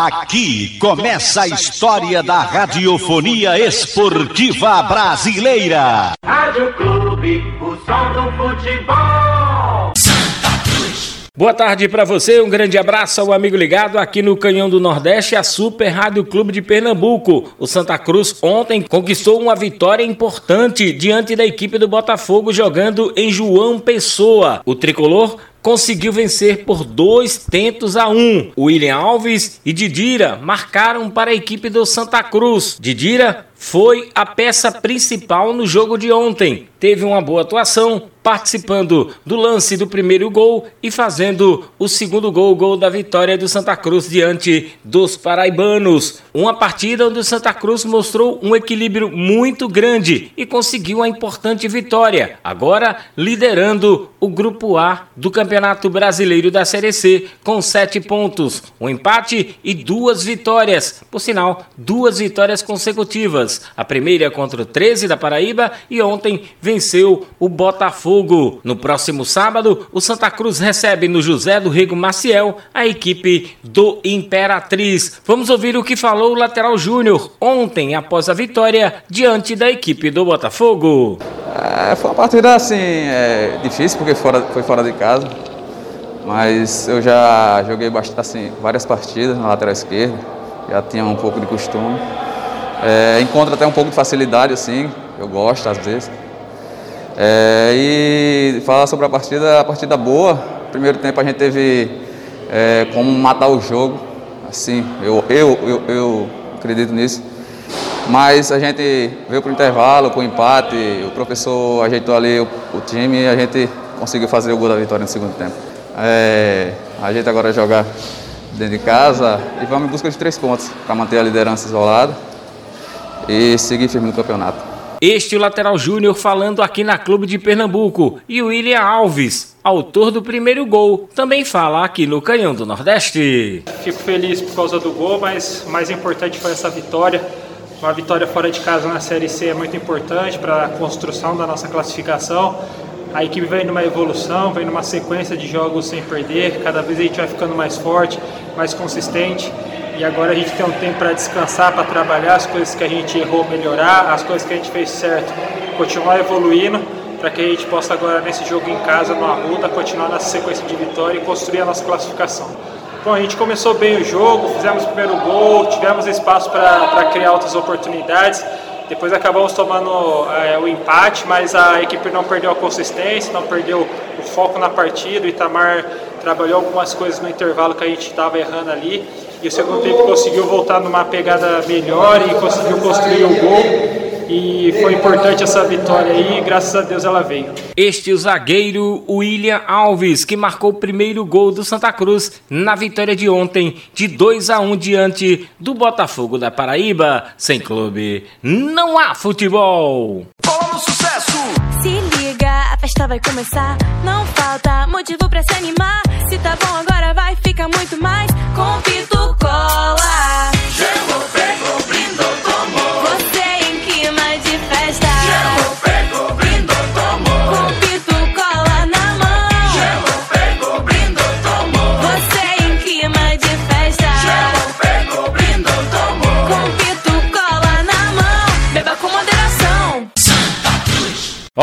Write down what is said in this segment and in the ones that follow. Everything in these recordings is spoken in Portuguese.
Aqui começa a história da radiofonia esportiva brasileira. Rádio Clube, o som do futebol. Santa Cruz. Boa tarde para você, um grande abraço ao amigo ligado aqui no Canhão do Nordeste, a Super Rádio Clube de Pernambuco. O Santa Cruz ontem conquistou uma vitória importante diante da equipe do Botafogo jogando em João Pessoa. O tricolor conseguiu vencer por dois tentos a um. William Alves e Didira marcaram para a equipe do Santa Cruz. Didira foi a peça principal no jogo de ontem. Teve uma boa atuação, participando do lance do primeiro gol e fazendo o segundo gol, gol da vitória do Santa Cruz diante dos paraibanos. Uma partida onde o Santa Cruz mostrou um equilíbrio muito grande e conseguiu uma importante vitória, agora liderando o grupo A do Campeonato Brasileiro da Série C com sete pontos, um empate e duas vitórias. Por sinal, duas vitórias consecutivas a primeira contra o 13 da Paraíba e ontem venceu o Botafogo. No próximo sábado, o Santa Cruz recebe no José do Rego Maciel a equipe do Imperatriz. Vamos ouvir o que falou o lateral Júnior ontem após a vitória diante da equipe do Botafogo. É, foi uma partida assim, é, difícil porque fora, foi fora de casa. Mas eu já joguei bastante, assim, várias partidas na lateral esquerda, já tinha um pouco de costume. É, encontro até um pouco de facilidade, assim, eu gosto às vezes. É, e falar sobre a partida, a partida boa. Primeiro tempo a gente teve é, como matar o jogo, assim, eu, eu, eu, eu acredito nisso. Mas a gente veio para o intervalo com empate, o professor ajeitou ali o, o, time e a gente conseguiu fazer o gol da vitória no segundo tempo. É, a gente agora jogar dentro de casa e vamos em busca de três pontos para manter a liderança isolada e seguir firme no campeonato. Este é o lateral Júnior falando aqui na Clube de Pernambuco. E o William Alves, autor do primeiro gol, também fala aqui no Canhão do Nordeste. Fico feliz por causa do gol, mas o mais importante foi essa vitória. Uma vitória fora de casa na Série C é muito importante para a construção da nossa classificação. A equipe vem numa evolução, vem numa sequência de jogos sem perder. Cada vez a gente vai ficando mais forte, mais consistente e agora a gente tem um tempo para descansar, para trabalhar as coisas que a gente errou, melhorar, as coisas que a gente fez certo, continuar evoluindo, para que a gente possa agora nesse jogo em casa, no Arruda, continuar nessa sequência de vitória e construir a nossa classificação. Bom, a gente começou bem o jogo, fizemos o primeiro gol, tivemos espaço para criar outras oportunidades. Depois acabamos tomando é, o empate, mas a equipe não perdeu a consistência, não perdeu o foco na partida. O Itamar trabalhou algumas coisas no intervalo que a gente estava errando ali e o segundo tempo conseguiu voltar numa pegada melhor e conseguiu construir o gol. E foi importante essa vitória aí, e graças a Deus ela veio. Este é o zagueiro William Alves, que marcou o primeiro gol do Santa Cruz na vitória de ontem, de 2 a 1 diante do Botafogo da Paraíba. Sem clube, não há futebol. Sucesso! Se liga, a festa vai começar. Não falta motivo para se animar. Se tá bom agora, vai ficar muito mais. Com Pito Cola.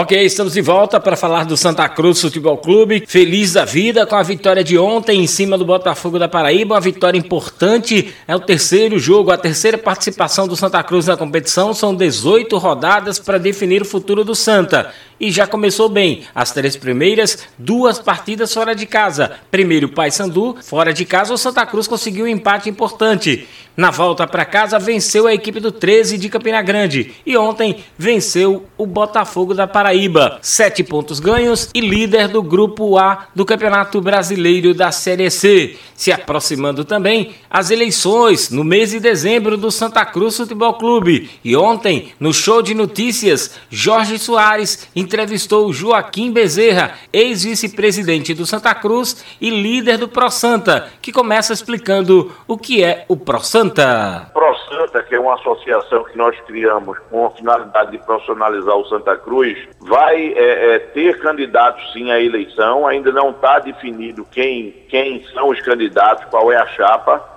Ok, estamos de volta para falar do Santa Cruz Futebol Clube. Feliz da vida com a vitória de ontem em cima do Botafogo da Paraíba. Uma vitória importante. É o terceiro jogo, a terceira participação do Santa Cruz na competição. São 18 rodadas para definir o futuro do Santa. E já começou bem. As três primeiras, duas partidas fora de casa. Primeiro, Paysandu. Fora de casa, o Santa Cruz conseguiu um empate importante. Na volta para casa, venceu a equipe do 13 de Campina Grande. E ontem, venceu o Botafogo da Paraíba. Sete pontos ganhos e líder do Grupo A do Campeonato Brasileiro da Série C. Se aproximando também as eleições no mês de dezembro do Santa Cruz Futebol Clube. E ontem, no show de notícias, Jorge Soares entrevistou Joaquim Bezerra, ex-vice-presidente do Santa Cruz e líder do Pro Santa, que começa explicando o que é o Pro Santa. Pro Santa, que é uma associação que nós criamos com a finalidade de profissionalizar o Santa Cruz, vai é, é, ter candidatos sim à eleição, ainda não está definido quem, quem são os candidatos, qual é a chapa,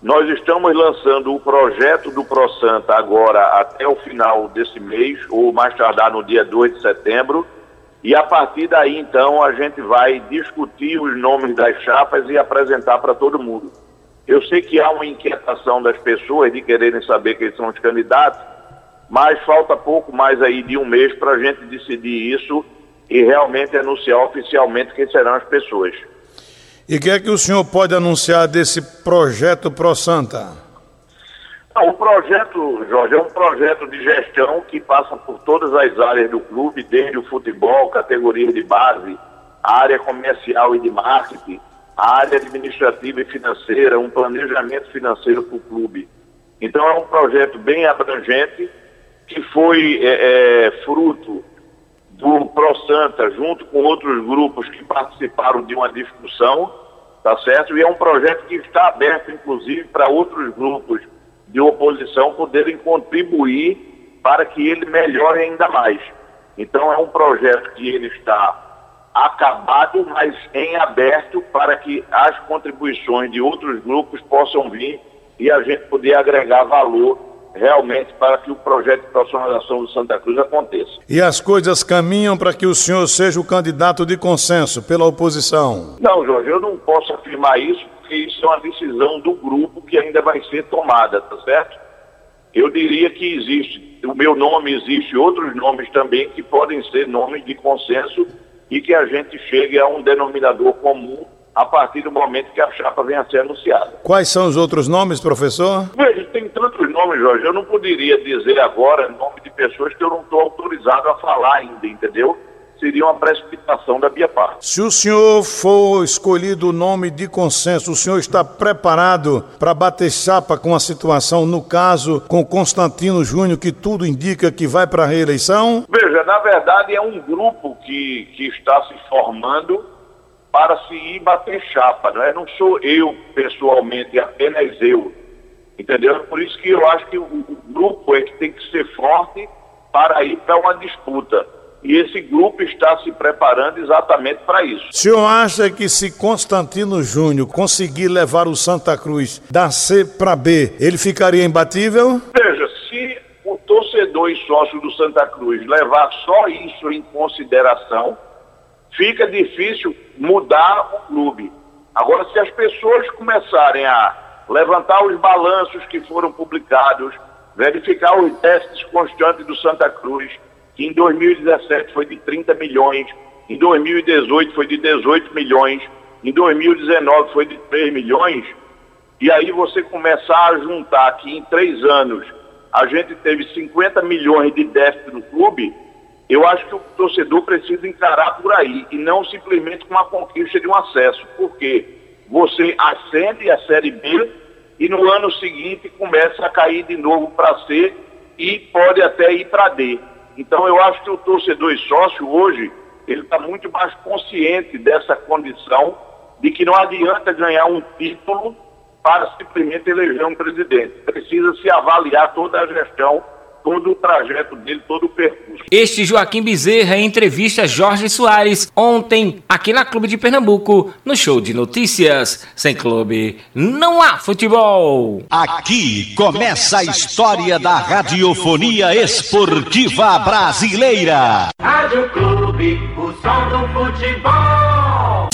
Nós estamos lançando o projeto do ProSanta agora até o final desse mês, ou mais tardar no dia 2 de setembro. E a partir daí, então, a gente vai discutir os nomes das chapas e apresentar para todo mundo. Eu sei que há uma inquietação das pessoas de quererem saber quem são os candidatos, mas falta pouco mais aí de um mês para a gente decidir isso e realmente anunciar oficialmente quem serão as pessoas. E o que é que o senhor pode anunciar desse projeto Pro Santa? Não, o projeto, Jorge, é um projeto de gestão que passa por todas as áreas do clube, desde o futebol, categoria de base, a área comercial e de marketing, a área administrativa e financeira, um planejamento financeiro para o clube. Então é um projeto bem abrangente que foi é, é, fruto do ProSanta, junto com outros grupos que participaram de uma discussão, tá certo? E é um projeto que está aberto, inclusive, para outros grupos de oposição poderem contribuir para que ele melhore ainda mais. Então é um projeto que ele está acabado, mas em aberto para que as contribuições de outros grupos possam vir e a gente poder agregar valor realmente para que o projeto de profissionalização do Santa Cruz aconteça. E as coisas caminham para que o senhor seja o candidato de consenso pela oposição? Não, Jorge, eu não posso afirmar isso, porque isso é uma decisão do grupo que ainda vai ser tomada, tá certo? Eu diria que existe, o meu nome existe outros nomes também que podem ser nomes de consenso e que a gente chegue a um denominador comum a partir do momento que a chapa venha a ser anunciada. Quais são os outros nomes, professor? Veja, tem tantos nomes, Jorge. Eu não poderia dizer agora nome de pessoas que eu não estou autorizado a falar ainda, entendeu? Seria uma precipitação da minha parte. Se o senhor for escolhido o nome de consenso, o senhor está preparado para bater chapa com a situação, no caso, com Constantino Júnior, que tudo indica que vai para a reeleição? Veja, na verdade é um grupo que, que está se formando para se ir bater chapa, não é? Não sou eu pessoalmente, apenas eu. Entendeu? Por isso que eu acho que o, o grupo é que tem que ser forte para ir para uma disputa. E esse grupo está se preparando exatamente para isso. O senhor acha que se Constantino Júnior conseguir levar o Santa Cruz da C para B, ele ficaria imbatível? Veja, se o torcedor e sócio do Santa Cruz levar só isso em consideração, fica difícil mudar o clube. Agora, se as pessoas começarem a levantar os balanços que foram publicados, verificar os testes constantes do Santa Cruz, que em 2017 foi de 30 milhões, em 2018 foi de 18 milhões, em 2019 foi de 3 milhões, e aí você começar a juntar que em três anos a gente teve 50 milhões de déficit no clube, eu acho que o torcedor precisa encarar por aí e não simplesmente com a conquista de um acesso, porque você acende a Série B e no ano seguinte começa a cair de novo para C e pode até ir para D. Então eu acho que o torcedor e sócio hoje, ele está muito mais consciente dessa condição de que não adianta ganhar um título para simplesmente eleger um presidente. Precisa se avaliar toda a gestão todo o trajeto dele, todo o percurso. Este Joaquim Bezerra entrevista a Jorge Soares ontem aqui na Clube de Pernambuco, no show de notícias. Sem clube, não há futebol. Aqui começa a história da radiofonia esportiva brasileira. Rádio Clube, o som do futebol.